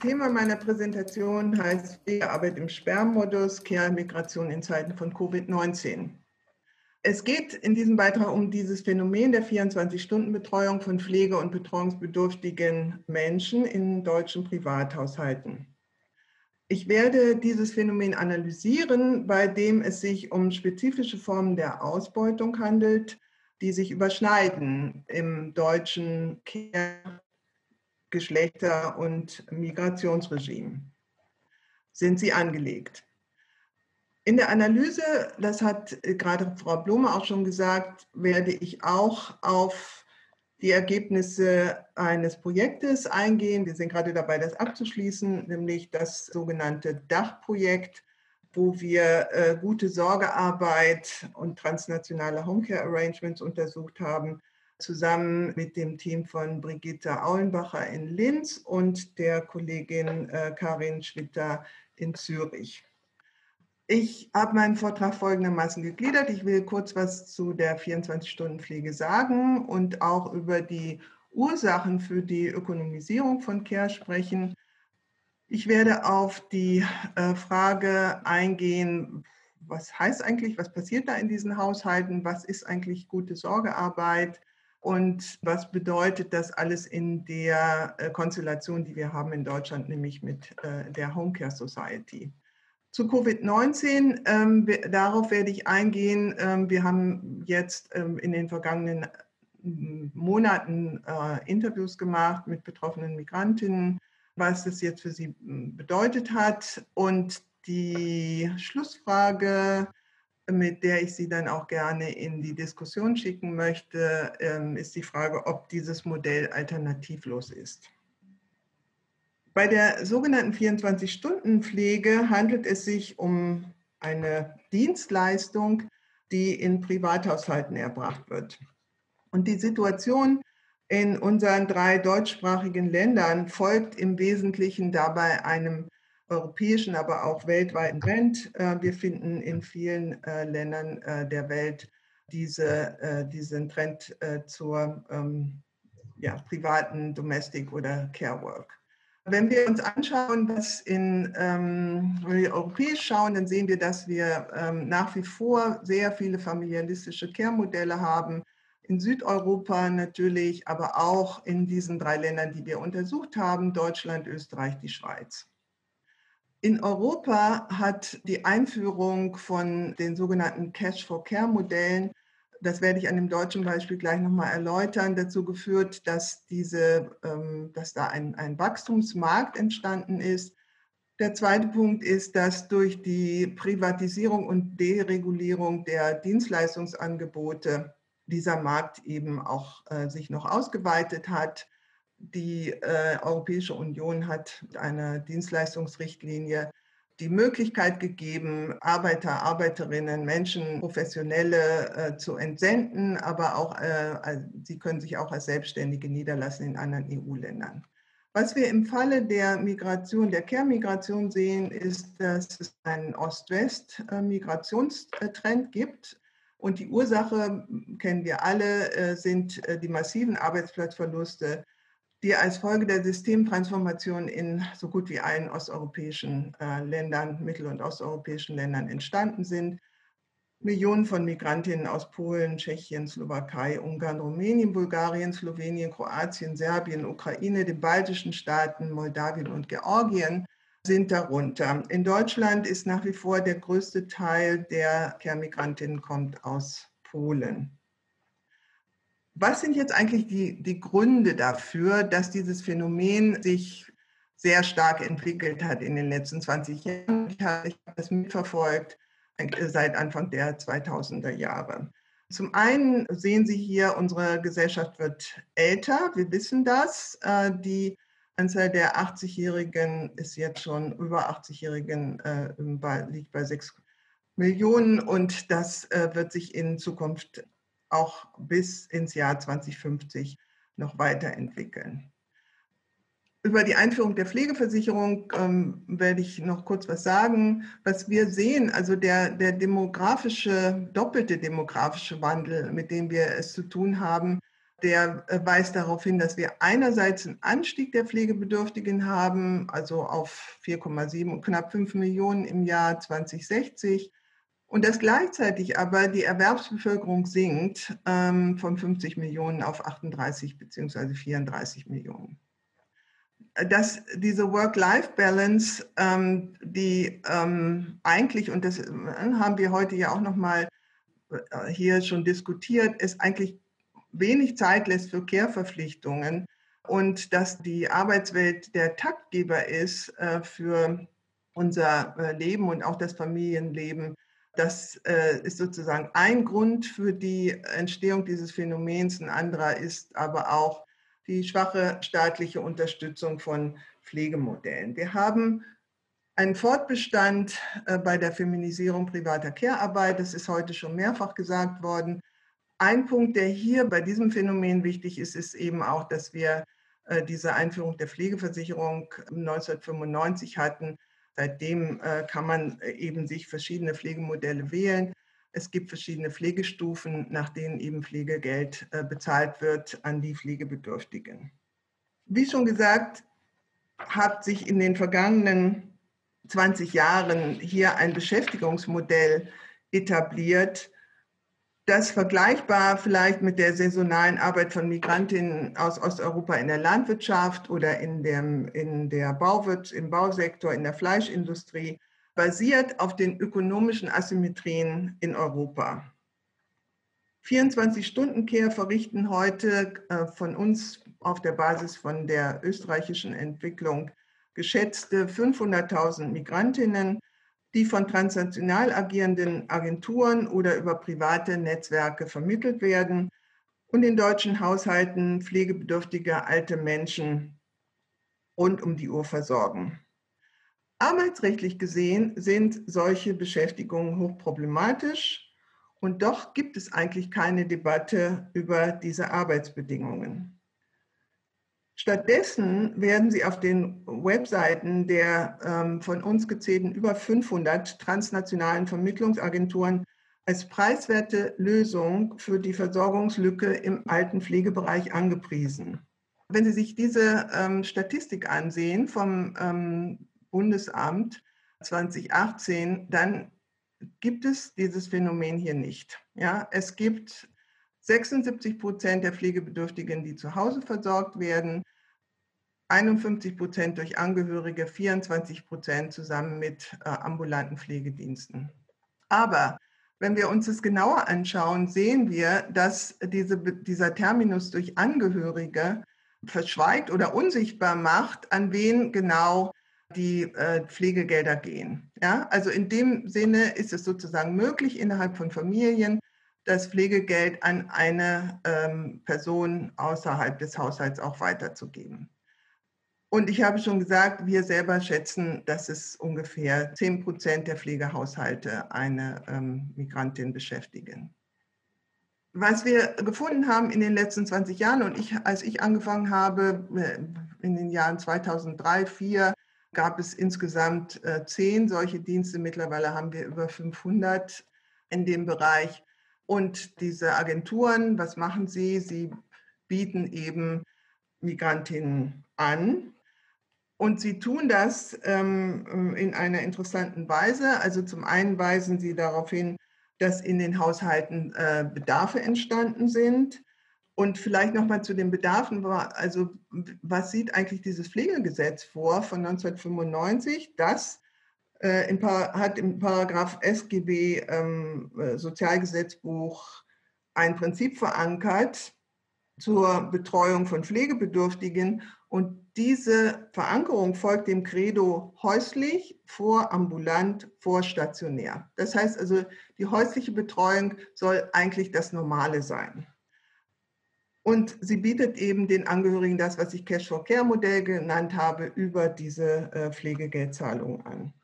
Thema meiner Präsentation heißt Pflegearbeit im Sperrmodus, Care-Migration in Zeiten von Covid-19. Es geht in diesem Beitrag um dieses Phänomen der 24-Stunden-Betreuung von pflege- und betreuungsbedürftigen Menschen in deutschen Privathaushalten. Ich werde dieses Phänomen analysieren, bei dem es sich um spezifische Formen der Ausbeutung handelt, die sich überschneiden im deutschen Care-, Geschlechter- und Migrationsregime. Sind sie angelegt? In der Analyse, das hat gerade Frau Blume auch schon gesagt, werde ich auch auf die Ergebnisse eines Projektes eingehen. Wir sind gerade dabei, das abzuschließen, nämlich das sogenannte Dachprojekt, wo wir äh, gute Sorgearbeit und transnationale Homecare Arrangements untersucht haben, zusammen mit dem Team von Brigitte Aulenbacher in Linz und der Kollegin äh, Karin Schwitter in Zürich. Ich habe meinen Vortrag folgendermaßen gegliedert. Ich will kurz was zu der 24-Stunden-Pflege sagen und auch über die Ursachen für die Ökonomisierung von Care sprechen. Ich werde auf die äh, Frage eingehen, was heißt eigentlich, was passiert da in diesen Haushalten, was ist eigentlich gute Sorgearbeit und was bedeutet das alles in der äh, Konstellation, die wir haben in Deutschland, nämlich mit äh, der Homecare Society. Zu Covid-19, ähm, darauf werde ich eingehen. Ähm, wir haben jetzt ähm, in den vergangenen Monaten äh, Interviews gemacht mit betroffenen Migrantinnen, was das jetzt für sie bedeutet hat. Und die Schlussfrage, mit der ich Sie dann auch gerne in die Diskussion schicken möchte, ähm, ist die Frage, ob dieses Modell alternativlos ist. Bei der sogenannten 24-Stunden-Pflege handelt es sich um eine Dienstleistung, die in Privathaushalten erbracht wird. Und die Situation in unseren drei deutschsprachigen Ländern folgt im Wesentlichen dabei einem europäischen, aber auch weltweiten Trend. Äh, wir finden in vielen äh, Ländern äh, der Welt diese, diesen Trend zur ähm, ja, privaten Domestic oder Care Work. Wenn wir uns anschauen, was in, ähm, wenn wir europäisch schauen, dann sehen wir, dass wir ähm, nach wie vor sehr viele familialistische Care-Modelle haben. In Südeuropa natürlich, aber auch in diesen drei Ländern, die wir untersucht haben, Deutschland, Österreich, die Schweiz. In Europa hat die Einführung von den sogenannten Cash-for-Care-Modellen das werde ich an dem deutschen Beispiel gleich nochmal erläutern, dazu geführt, dass, diese, ähm, dass da ein, ein Wachstumsmarkt entstanden ist. Der zweite Punkt ist, dass durch die Privatisierung und Deregulierung der Dienstleistungsangebote dieser Markt eben auch äh, sich noch ausgeweitet hat. Die äh, Europäische Union hat eine Dienstleistungsrichtlinie die Möglichkeit gegeben, Arbeiter, Arbeiterinnen, Menschen, Professionelle äh, zu entsenden, aber auch, äh, sie können sich auch als Selbstständige niederlassen in anderen EU-Ländern. Was wir im Falle der Migration, der Care-Migration sehen, ist, dass es einen Ost-West-Migrationstrend gibt. Und die Ursache, kennen wir alle, äh, sind äh, die massiven Arbeitsplatzverluste, die als Folge der Systemtransformation in so gut wie allen osteuropäischen äh, Ländern, mittel- und osteuropäischen Ländern entstanden sind. Millionen von Migrantinnen aus Polen, Tschechien, Slowakei, Ungarn, Rumänien, Bulgarien, Slowenien, Kroatien, Serbien, Ukraine, den baltischen Staaten, Moldawien und Georgien sind darunter. In Deutschland ist nach wie vor der größte Teil der Kernmigrantinnen kommt aus Polen. Was sind jetzt eigentlich die, die Gründe dafür, dass dieses Phänomen sich sehr stark entwickelt hat in den letzten 20 Jahren? Ich habe das mitverfolgt äh, seit Anfang der 2000er Jahre. Zum einen sehen Sie hier, unsere Gesellschaft wird älter, wir wissen das. Äh, die Anzahl der 80-Jährigen ist jetzt schon über 80-Jährigen, äh, liegt bei 6 Millionen und das wird sich in Zukunft auch bis ins Jahr 2050 noch weiterentwickeln. Über die Einführung der Pflegeversicherung ähm, werde ich noch kurz was sagen. Was wir sehen, also der, der demografische, doppelte demografische Wandel, mit dem wir es zu tun haben, Der äh, weist darauf hin, dass wir einerseits einen Anstieg der Pflegebedürftigen haben, also auf 4,7 und knapp 5 Millionen im Jahr 2060. Und dass gleichzeitig aber die Erwerbsbevölkerung sinkt ähm, von 50 Millionen auf 38 bzw. 34 Millionen. Dass diese Work-Life-Balance, ähm, die ähm, eigentlich, und das äh, haben wir heute ja auch nochmal äh, hier schon diskutiert, es eigentlich wenig Zeit lässt für Kehrverpflichtungen und dass die Arbeitswelt der Taktgeber ist äh, für unser äh, Leben und auch das Familienleben das äh, ist sozusagen ein Grund für die Entstehung dieses Phänomens. Ein anderer ist aber auch die schwache staatliche Unterstützung von Pflegemodellen. Wir haben einen Fortbestand äh, bei der Feminisierung privater Care-Arbeit. Das ist heute schon mehrfach gesagt worden. Ein Punkt, der hier bei diesem Phänomen wichtig ist, ist eben auch, dass wir äh, diese Einführung der Pflegeversicherung 1995 hatten Seitdem äh, kann man äh, eben sich verschiedene Pflegemodelle wählen. Es gibt verschiedene Pflegestufen, nach denen eben Pflegegeld äh, bezahlt wird an die Pflegebedürftigen. Wie schon gesagt, hat sich in den vergangenen 20 Jahren hier ein Beschäftigungsmodell etabliert, das vergleichbar vielleicht mit der saisonalen Arbeit von Migrantinnen aus Osteuropa in der Landwirtschaft oder in, dem, in der Bauwirt, im Bausektor, in der Fleischindustrie, basiert auf den ökonomischen Asymmetrien in Europa. 24-Stunden-Care verrichten heute äh, von uns auf der Basis von der österreichischen Entwicklung geschätzte 500.000 Migrantinnen die von transnational agierenden Agenturen oder über private Netzwerke vermittelt werden und in deutschen Haushalten pflegebedürftige alte Menschen rund um die Uhr versorgen. Arbeitsrechtlich gesehen sind solche Beschäftigungen hochproblematisch und doch gibt es eigentlich keine Debatte über diese Arbeitsbedingungen. Stattdessen werden sie auf den Webseiten der ähm, von uns gezählten über 500 transnationalen Vermittlungsagenturen als preiswerte Lösung für die Versorgungslücke im Altenpflegebereich angepriesen. Wenn Sie sich diese ähm, Statistik ansehen vom ähm, Bundesamt 2018, dann gibt es dieses Phänomen hier nicht. Ja, es gibt 76 Prozent der Pflegebedürftigen, die zu Hause versorgt werden, 51 Prozent durch Angehörige, 24 Prozent zusammen mit äh, ambulanten Pflegediensten. Aber wenn wir uns das genauer anschauen, sehen wir, dass diese, dieser Terminus durch Angehörige verschweigt oder unsichtbar macht, an wen genau die äh, Pflegegelder gehen. Ja, also in dem Sinne ist es sozusagen möglich, innerhalb von Familien das Pflegegeld an eine ähm, Person außerhalb des Haushalts auch weiterzugeben. Und ich habe schon gesagt, wir selber schätzen, dass es ungefähr 10 Prozent der Pflegehaushalte eine ähm, Migrantin beschäftigen. Was wir gefunden haben in den letzten 20 Jahren und ich, als ich angefangen habe, äh, in den Jahren 2003, 2004, gab es insgesamt äh, zehn solche Dienste. Mittlerweile haben wir über 500 in dem Bereich. Und diese Agenturen, was machen sie? Sie bieten eben Migrantinnen an, und sie tun das ähm, in einer interessanten Weise. Also zum einen weisen sie darauf hin, dass in den Haushalten äh, Bedarfe entstanden sind. Und vielleicht nochmal zu den Bedarfen, also was sieht eigentlich dieses Pflegegesetz vor von 1995? Das äh, im hat im Paragraph SGB ähm, äh, Sozialgesetzbuch ein Prinzip verankert zur Betreuung von Pflegebedürftigen und diese Verankerung folgt dem Credo häuslich, vorambulant, vorstationär. Das heißt also, die häusliche Betreuung soll eigentlich das Normale sein. Und sie bietet eben den Angehörigen das, was ich Cash-for-Care-Modell genannt habe, über diese äh, Pflegegeldzahlung an.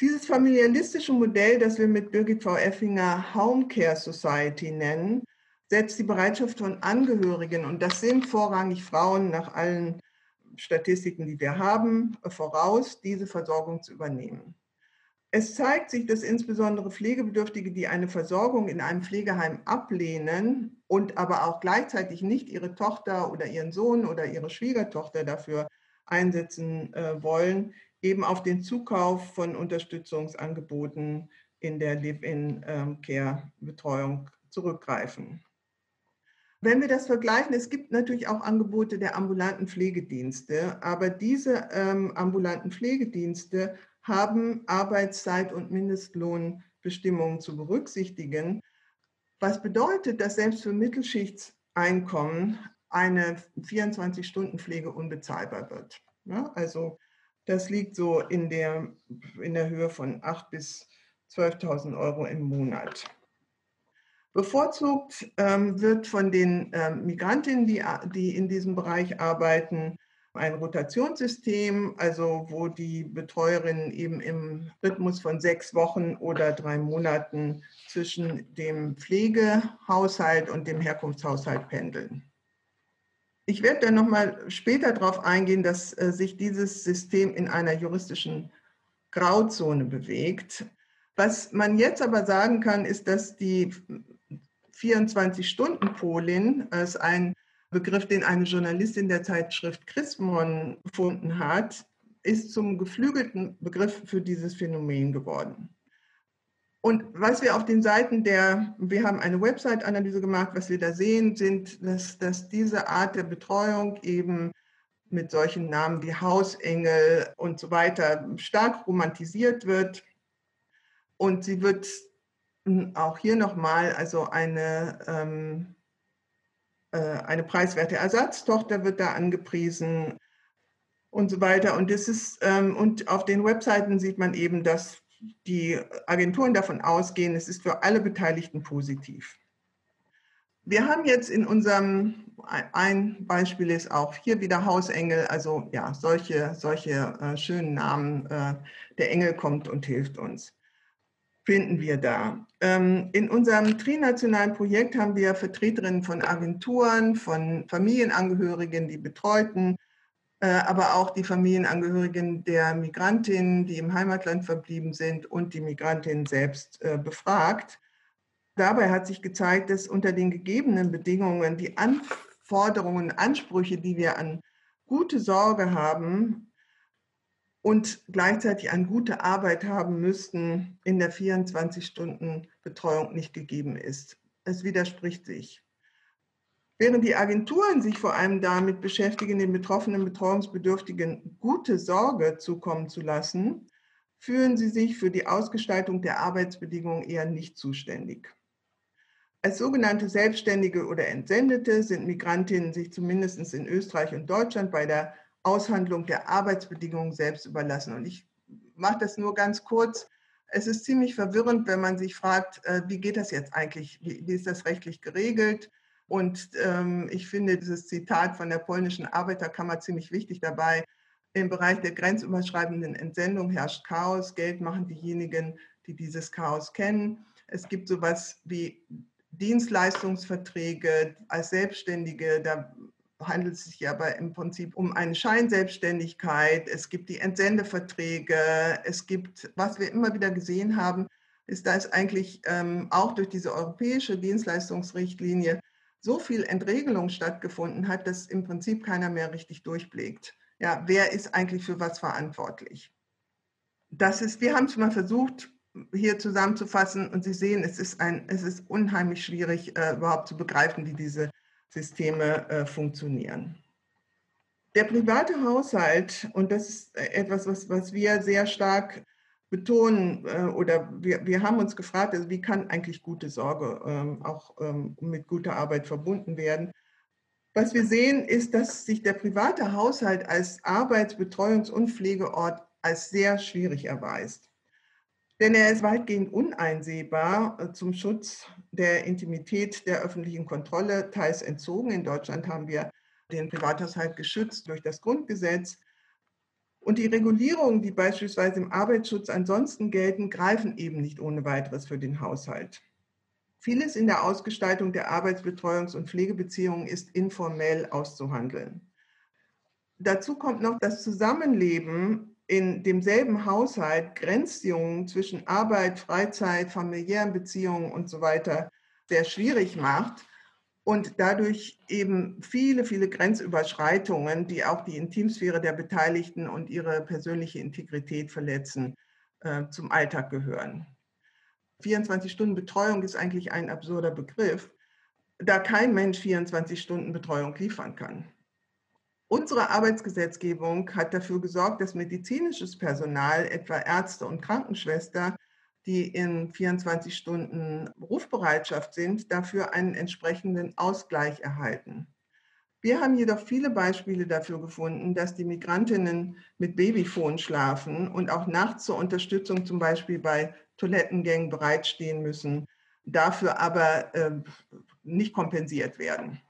Dieses familialistische Modell, das wir mit Birgit V. Effinger Home Care Society nennen, setzt die Bereitschaft von Angehörigen, und das sind vorrangig Frauen nach allen Statistiken, die wir haben, voraus, diese Versorgung zu übernehmen. Es zeigt sich, dass insbesondere Pflegebedürftige, die eine Versorgung in einem Pflegeheim ablehnen und aber auch gleichzeitig nicht ihre Tochter oder ihren Sohn oder ihre Schwiegertochter dafür einsetzen äh, wollen, eben auf den Zukauf von Unterstützungsangeboten in der Live-in-Care-Betreuung ähm, zurückgreifen. Wenn wir das vergleichen, es gibt natürlich auch Angebote der ambulanten Pflegedienste, aber diese ähm, ambulanten Pflegedienste haben Arbeitszeit- und Mindestlohnbestimmungen zu berücksichtigen, was bedeutet, dass selbst für Mittelschichtseinkommen eine 24-Stunden-Pflege unbezahlbar wird. Ja, also das liegt so in der, in der Höhe von 8.000 bis 12.000 Euro im Monat. Bevorzugt ähm, wird von den ähm, Migrantinnen, die, die in diesem Bereich arbeiten, ein Rotationssystem, also wo die Betreuerinnen eben im Rhythmus von sechs Wochen oder drei Monaten zwischen dem Pflegehaushalt und dem Herkunftshaushalt pendeln. Ich werde dann nochmal später darauf eingehen, dass äh, sich dieses System in einer juristischen Grauzone bewegt. Was man jetzt aber sagen kann, ist, dass die 24-Stunden-Polin als ein Begriff, den eine Journalistin der Zeitschrift Chrismon gefunden hat, ist zum geflügelten Begriff für dieses Phänomen geworden. Und was wir auf den Seiten der, wir haben eine Website-Analyse gemacht, was wir da sehen, sind, dass, dass diese Art der Betreuung eben mit solchen Namen wie Hausengel und so weiter stark romantisiert wird. Und sie wird auch hier nochmal, also eine, ähm, äh, eine preiswerte Ersatztochter wird da angepriesen und so weiter. Und, das ist, ähm, und auf den Webseiten sieht man eben, dass die Agenturen davon ausgehen, es ist für alle Beteiligten positiv. Wir haben jetzt in unserem, ein Beispiel ist auch hier wieder Hausengel, also ja, solche, solche äh, schönen Namen. Äh, der Engel kommt und hilft uns finden wir da. Ähm, in unserem trinationalen Projekt haben wir Vertreterinnen von Agenturen, von Familienangehörigen, die betreuten, äh, aber auch die Familienangehörigen der Migrantinnen, die im Heimatland verblieben sind und die Migrantinnen selbst äh, befragt. Dabei hat sich gezeigt, dass unter den gegebenen Bedingungen die Anforderungen, Ansprüche, die wir an gute Sorge haben, und gleichzeitig eine gute Arbeit haben müssten, in der 24-Stunden-Betreuung nicht gegeben ist. Es widerspricht sich. Während die Agenturen sich vor allem damit beschäftigen, den betroffenen Betreuungsbedürftigen gute Sorge zukommen zu lassen, fühlen sie sich für die Ausgestaltung der Arbeitsbedingungen eher nicht zuständig. Als sogenannte Selbstständige oder Entsendete sind Migrantinnen sich zumindest in Österreich und Deutschland bei der Aushandlung der Arbeitsbedingungen selbst überlassen. Und ich mache das nur ganz kurz. Es ist ziemlich verwirrend, wenn man sich fragt, äh, wie geht das jetzt eigentlich? Wie, ist das rechtlich geregelt? Und ähm, ich finde dieses Zitat von der polnischen Arbeiterkammer ziemlich wichtig dabei. Im Bereich der grenzüberschreitenden Entsendung herrscht Chaos. Geld machen diejenigen, die dieses Chaos kennen. Es gibt sowas wie Dienstleistungsverträge als Selbstständige. Da handelt es sich aber im Prinzip um eine Scheinselbstständigkeit. Es gibt die Entsendeverträge. Es gibt, was wir immer wieder gesehen haben, ist, dass eigentlich ähm, auch durch diese europäische Dienstleistungsrichtlinie so viel Entregelung stattgefunden hat, dass im Prinzip keiner mehr richtig durchblickt. Ja, wer ist eigentlich für was verantwortlich? Das ist, wir haben es mal versucht, hier zusammenzufassen und Sie sehen, es ist, ein, es ist unheimlich schwierig, äh, überhaupt zu begreifen, wie diese Systeme äh, funktionieren. Der private Haushalt, und das ist etwas, was, was wir sehr stark betonen, äh, oder wir, wir haben uns gefragt, also wie kann eigentlich gute Sorge ähm, auch ähm, mit guter Arbeit verbunden werden. Was wir sehen, ist, dass sich der private Haushalt als Arbeits-, Betreuungs- und Pflegeort als sehr schwierig erweist. Denn er ist weitgehend uneinsehbar äh, zum Schutz der Intimität der öffentlichen Kontrolle, teils entzogen. In Deutschland haben wir den Privathaushalt geschützt durch das Grundgesetz. Und die Regulierungen, die beispielsweise im Arbeitsschutz ansonsten gelten, greifen eben nicht ohne weiteres für den Haushalt. Vieles in der Ausgestaltung der Arbeitsbetreuungs- und Pflegebeziehungen ist informell auszuhandeln. Dazu kommt noch das Zusammenleben in demselben Haushalt Grenzziehungen zwischen Arbeit, Freizeit, familiären Beziehungen und so weiter sehr schwierig macht und dadurch eben viele, viele Grenzüberschreitungen, die auch die Intimsphäre der Beteiligten und ihre persönliche Integrität verletzen, äh, zum Alltag gehören. 24 Stunden Betreuung ist eigentlich ein absurder Begriff, da kein Mensch 24 Stunden Betreuung liefern kann. Unsere Arbeitsgesetzgebung hat dafür gesorgt, dass medizinisches Personal, etwa Ärzte und Krankenschwester, die in 24 Stunden Rufbereitschaft sind, dafür einen entsprechenden Ausgleich erhalten. Wir haben jedoch viele Beispiele dafür gefunden, dass die Migrantinnen mit Babyfon schlafen und auch nachts zur Unterstützung zum Beispiel bei Toilettengängen bereitstehen müssen, dafür aber äh, nicht kompensiert werden.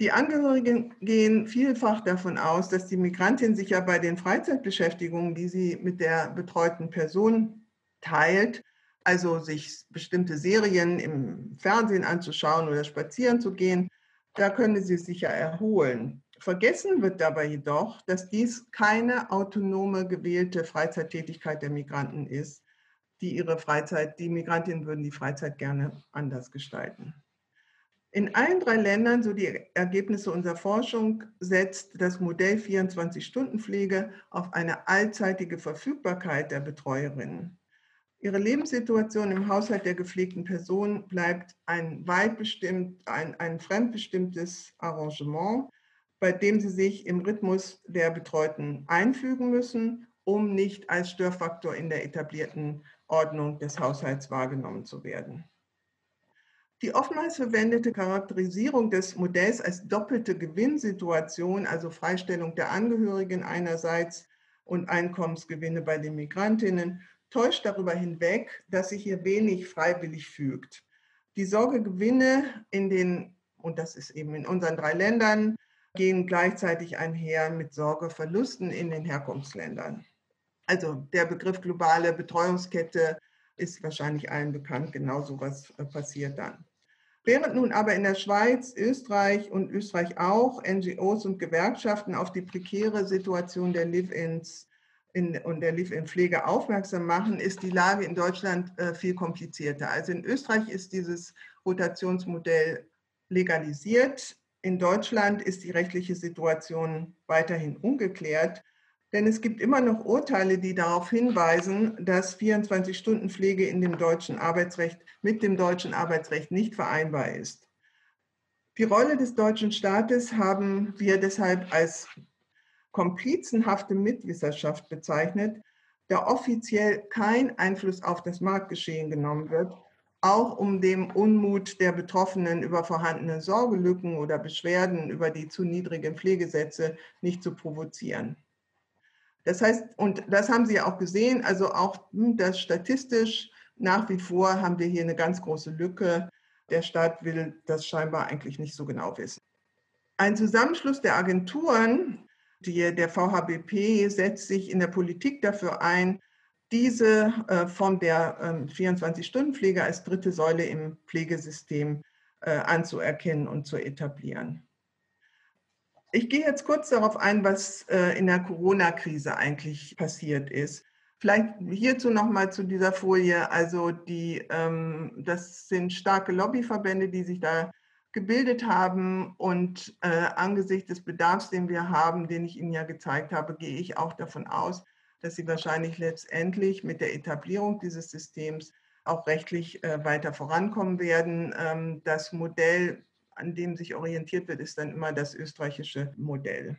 Die Angehörigen gehen vielfach davon aus, dass die Migrantin sich ja bei den Freizeitbeschäftigungen, die sie mit der betreuten Person teilt, also sich bestimmte Serien im Fernsehen anzuschauen oder spazieren zu gehen, da könne sie sich ja erholen. Vergessen wird dabei jedoch, dass dies keine autonome gewählte Freizeittätigkeit der Migranten ist, die ihre Freizeit, die Migrantinnen würden die Freizeit gerne anders gestalten. In allen drei Ländern, so die Ergebnisse unserer Forschung, setzt das Modell 24-Stunden-Pflege auf eine allzeitige Verfügbarkeit der Betreuerinnen. Ihre Lebenssituation im Haushalt der gepflegten Person bleibt ein weit bestimmt, ein, ein fremdbestimmtes Arrangement, bei dem sie sich im Rhythmus der Betreuten einfügen müssen, um nicht als Störfaktor in der etablierten Ordnung des Haushalts wahrgenommen zu werden. Die oftmals verwendete Charakterisierung des Modells als doppelte Gewinnsituation, also Freistellung der Angehörigen einerseits und Einkommensgewinne bei den Migrantinnen, täuscht darüber hinweg, dass sich hier wenig freiwillig fügt. Die Sorgegewinne in den, und das ist eben in unseren drei Ländern, gehen gleichzeitig einher mit Sorgeverlusten in den Herkunftsländern. Also der Begriff globale Betreuungskette ist wahrscheinlich allen bekannt, genau so was äh, passiert dann. Während nun aber in der Schweiz, Österreich und Österreich auch NGOs und Gewerkschaften auf die prekäre Situation der Live-ins und der Live-in-Pflege aufmerksam machen, ist die Lage in Deutschland äh, viel komplizierter. Also in Österreich ist dieses Rotationsmodell legalisiert. In Deutschland ist die rechtliche Situation weiterhin ungeklärt. Denn es gibt immer noch Urteile, die darauf hinweisen, dass 24-Stunden-Pflege in dem deutschen Arbeitsrecht mit dem deutschen Arbeitsrecht nicht vereinbar ist. Die Rolle des deutschen Staates haben wir deshalb als komplizenhafte Mitwisserschaft bezeichnet, da offiziell kein Einfluss auf das Marktgeschehen genommen wird, auch um dem Unmut der Betroffenen über vorhandene Sorgelücken oder Beschwerden über die zu niedrigen Pflegesätze nicht zu provozieren. Das heißt, und das haben Sie ja auch gesehen, also auch hm, das statistisch nach wie vor haben wir hier eine ganz große Lücke. Der Staat will das scheinbar eigentlich nicht so genau wissen. Ein Zusammenschluss der Agenturen, die, der VHBP, setzt sich in der Politik dafür ein, diese äh, Form der äh, 24-Stunden-Pflege als dritte Säule im Pflegesystem äh, anzuerkennen und zu etablieren. Ich gehe jetzt kurz darauf ein, was äh, in der Corona-Krise eigentlich passiert ist. Vielleicht hierzu nochmal zu dieser Folie. Also die, ähm, das sind starke Lobbyverbände, die sich da gebildet haben. Und äh, angesichts des Bedarfs, den wir haben, den ich Ihnen ja gezeigt habe, gehe ich auch davon aus, dass sie wahrscheinlich letztendlich mit der Etablierung dieses Systems auch rechtlich äh, weiter vorankommen werden. Ähm, das Modell an dem sich orientiert wird, ist dann immer das österreichische Modell.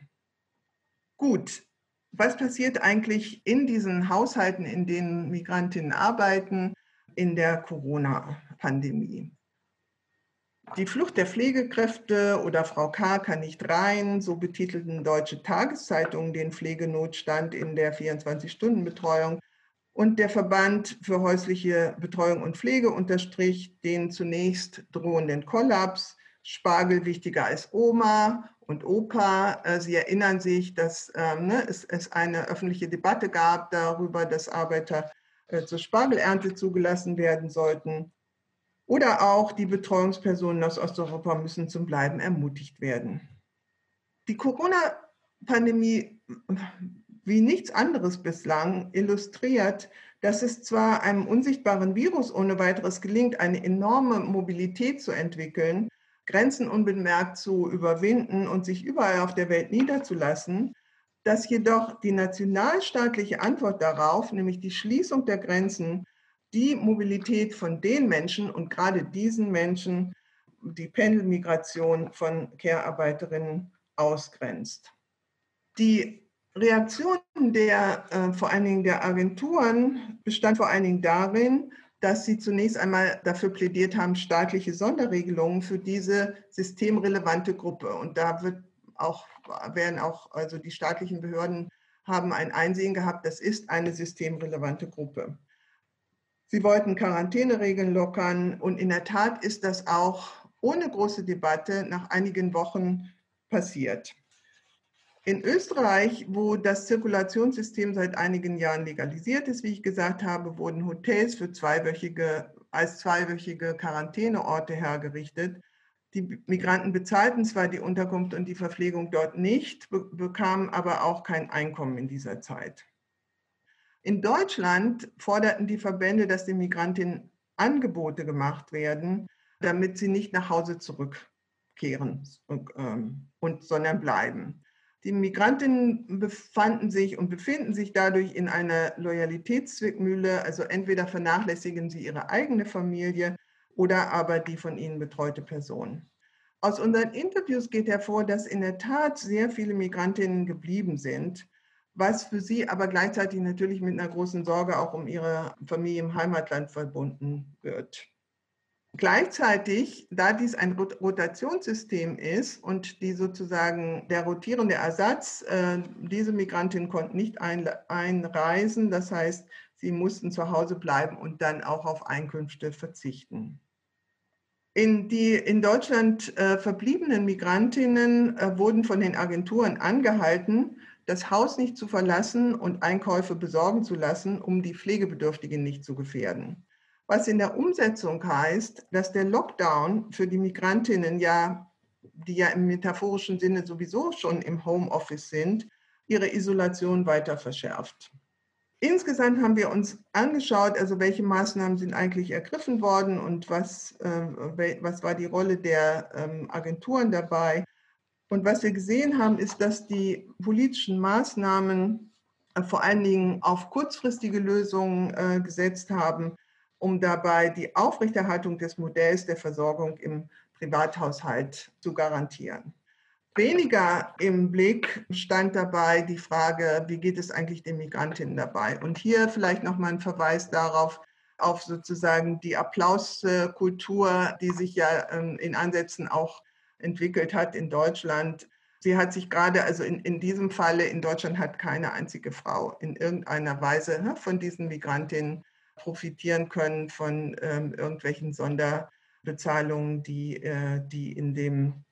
Gut, was passiert eigentlich in diesen Haushalten, in denen Migrantinnen arbeiten, in der Corona-Pandemie? Die Flucht der Pflegekräfte oder Frau K. kann nicht rein, so betitelten deutsche Tageszeitungen den Pflegenotstand in der 24-Stunden-Betreuung. Und der Verband für häusliche Betreuung und Pflege unterstrich den zunächst drohenden Kollaps Spargel wichtiger als Oma und Opa. Äh, Sie erinnern sich, dass ähm, ne, es, es, eine öffentliche Debatte gab darüber, dass Arbeiter äh, zur Spargelernte zugelassen werden sollten. Oder auch die Betreuungspersonen aus Osteuropa müssen zum Bleiben ermutigt werden. Die Corona-Pandemie wie nichts anderes bislang illustriert, dass es zwar einem unsichtbaren Virus ohne weiteres gelingt, eine enorme Mobilität zu entwickeln, Grenzen unbemerkt zu überwinden und sich überall auf der Welt niederzulassen, dass jedoch die nationalstaatliche Antwort darauf, nämlich die Schließung der Grenzen, die Mobilität von den Menschen und gerade diesen Menschen, die Pendelmigration von Care-Arbeiterinnen ausgrenzt. Die Reaktion der äh, vor allen Dingen der Agenturen bestand vor allen Dingen darin, dass sie zunächst einmal dafür plädiert haben, staatliche Sonderregelungen für diese systemrelevante Gruppe. Und da wird auch, werden auch, also die staatlichen Behörden haben ein Einsehen gehabt, das ist eine systemrelevante Gruppe. Sie wollten Quarantäneregeln lockern und in der Tat ist das auch ohne große Debatte nach einigen Wochen passiert. In Österreich, wo das Zirkulationssystem seit einigen Jahren legalisiert ist, wie ich gesagt habe, wurden Hotels für zweiwöchige, als zweiwöchige Quarantäneorte hergerichtet. Die Migranten bezahlten zwar die Unterkunft und die Verpflegung dort nicht, bekamen aber auch kein Einkommen in dieser Zeit. In Deutschland forderten die Verbände, dass den Migrantinnen Angebote gemacht werden, damit sie nicht nach Hause zurückkehren und, ähm, und sondern bleiben. Die Migrantinnen befanden sich und befinden sich dadurch in einer Loyalitätszwickmühle. Also entweder vernachlässigen sie ihre eigene Familie oder aber die von ihnen betreute Person. Aus unseren Interviews geht hervor, dass in der Tat sehr viele Migrantinnen geblieben sind, was für sie aber gleichzeitig natürlich mit einer großen Sorge auch um ihre Familie im Heimatland verbunden wird. Gleichzeitig, da dies ein Rotationssystem ist und die sozusagen der rotierende Ersatz, äh, diese Migrantinnen konnten nicht ein, einreisen, das heißt, sie mussten zu Hause bleiben und dann auch auf Einkünfte verzichten. In die in Deutschland äh, verbliebenen Migrantinnen äh, wurden von den Agenturen angehalten, das Haus nicht zu verlassen und Einkäufe besorgen zu lassen, um die Pflegebedürftigen nicht zu gefährden was in der Umsetzung heißt, dass der Lockdown für die Migrantinnen ja, die ja im metaphorischen Sinne sowieso schon im Homeoffice sind, ihre Isolation weiter verschärft. Insgesamt haben wir uns angeschaut, also welche Maßnahmen sind eigentlich ergriffen worden und was, äh, was war die Rolle der ähm, Agenturen dabei. Und was wir gesehen haben, ist, dass die politischen Maßnahmen äh, vor allen Dingen auf kurzfristige Lösungen äh, gesetzt haben, um dabei die Aufrechterhaltung des Modells der Versorgung im Privathaushalt zu garantieren. Weniger im Blick stand dabei die Frage, wie geht es eigentlich den Migrantinnen dabei? Und hier vielleicht nochmal ein Verweis darauf, auf sozusagen die Applauskultur, die sich ja ähm, in Ansätzen auch entwickelt hat in Deutschland. Sie hat sich gerade, also in, in diesem Falle, in Deutschland hat keine einzige Frau in irgendeiner Weise ne, von diesen Migrantinnen profitieren können von ähm, irgendwelchen Sonderbezahlungen, die, äh, die in dem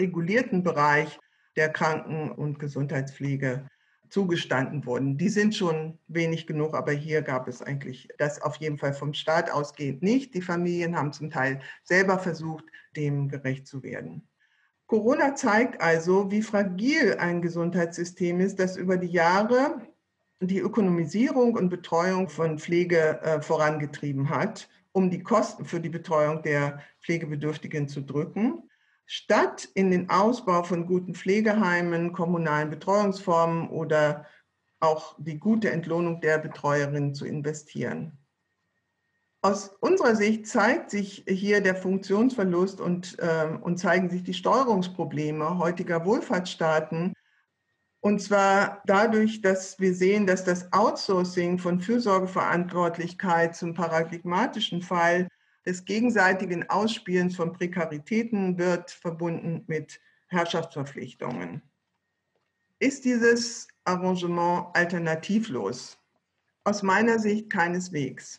regulierten Bereich der Kranken- und Gesundheitspflege zugestanden wurden. Die sind schon wenig genug, aber hier gab es eigentlich das auf jeden Fall vom Staat ausgehend nicht. Die Familien haben zum Teil selber versucht, dem gerecht zu werden. Corona zeigt also, wie fragil ein Gesundheitssystem ist, das über die Jahre die Ökonomisierung und Betreuung von Pflege äh, vorangetrieben hat, um die Kosten für die Betreuung der Pflegebedürftigen zu drücken, statt in den Ausbau von guten Pflegeheimen, kommunalen Betreuungsformen oder auch die gute Entlohnung der Betreuerinnen zu investieren. Aus unserer Sicht zeigt sich hier der Funktionsverlust und, äh, und zeigen sich die Steuerungsprobleme heutiger Wohlfahrtsstaaten, und zwar dadurch, dass wir sehen, dass das Outsourcing von Fürsorgeverantwortlichkeit zum paradigmatischen Fall des gegenseitigen Ausspielens von Prekaritäten wird verbunden mit Herrschaftsverpflichtungen. Ist dieses Arrangement alternativlos? Aus meiner Sicht keineswegs.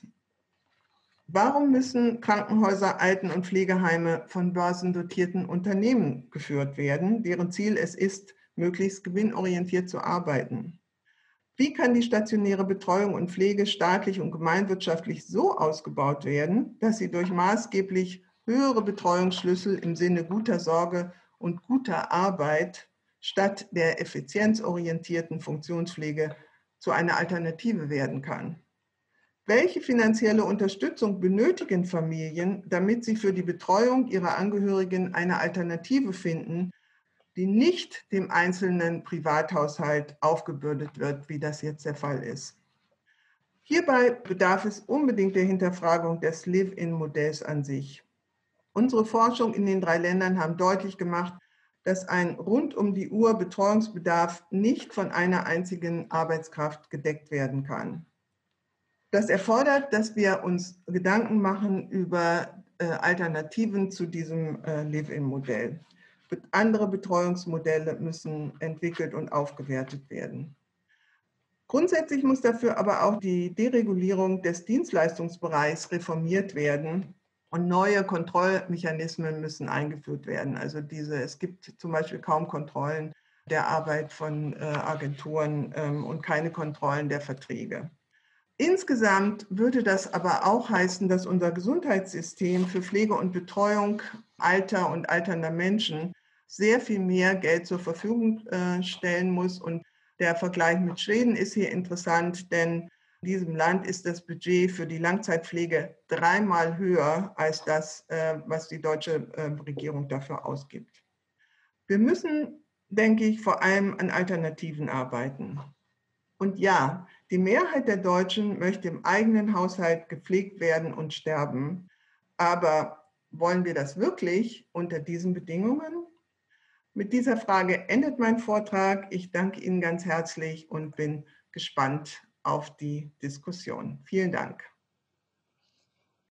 Warum müssen Krankenhäuser, Alten- und Pflegeheime von börsendotierten Unternehmen geführt werden, deren Ziel es ist, möglichst gewinnorientiert zu arbeiten. Wie kann die stationäre Betreuung und Pflege staatlich und gemeinwirtschaftlich so ausgebaut werden, dass sie durch maßgeblich höhere Betreuungsschlüssel im Sinne guter Sorge und guter Arbeit statt der effizienzorientierten Funktionspflege zu einer Alternative werden kann. Welche finanzielle Unterstützung benötigen Familien, damit sie für die Betreuung ihrer Angehörigen eine Alternative finden, die nicht dem einzelnen Privathaushalt aufgebürdet wird, wie das jetzt der Fall ist? Hierbei bedarf es unbedingt der Hinterfragung des Live-in-Modells an sich. Unsere Forschung in den drei Ländern haben deutlich gemacht, dass ein rund um die Uhr Betreuungsbedarf nicht von einer einzigen Arbeitskraft gedeckt werden kann. Das erfordert, dass wir uns Gedanken machen über äh, Alternativen zu diesem äh, Live-in-Modell. Andere Betreuungsmodelle müssen entwickelt und aufgewertet werden. Grundsätzlich muss dafür aber auch die Deregulierung des Dienstleistungsbereichs reformiert werden und neue Kontrollmechanismen müssen eingeführt werden. Also diese, es gibt zum Beispiel kaum Kontrollen der Arbeit von äh, Agenturen ähm, und keine Kontrollen der Verträge. Insgesamt würde das aber auch heißen, dass unser Gesundheitssystem für Pflege und Betreuung alter und alternder Menschen sehr viel mehr Geld zur Verfügung äh, stellen muss. Und der Vergleich mit Schweden ist hier interessant, denn in diesem Land ist das Budget für die Langzeitpflege dreimal höher als das, äh, was die deutsche äh, Regierung dafür ausgibt. Wir müssen, denke ich, vor allem an Alternativen arbeiten. Und ja, die Mehrheit der Deutschen möchte im eigenen Haushalt gepflegt werden und sterben. Aber wollen wir das wirklich unter diesen Bedingungen? Mit dieser Frage endet mein Vortrag. Ich danke Ihnen ganz herzlich und bin gespannt auf die Diskussion. Vielen Dank.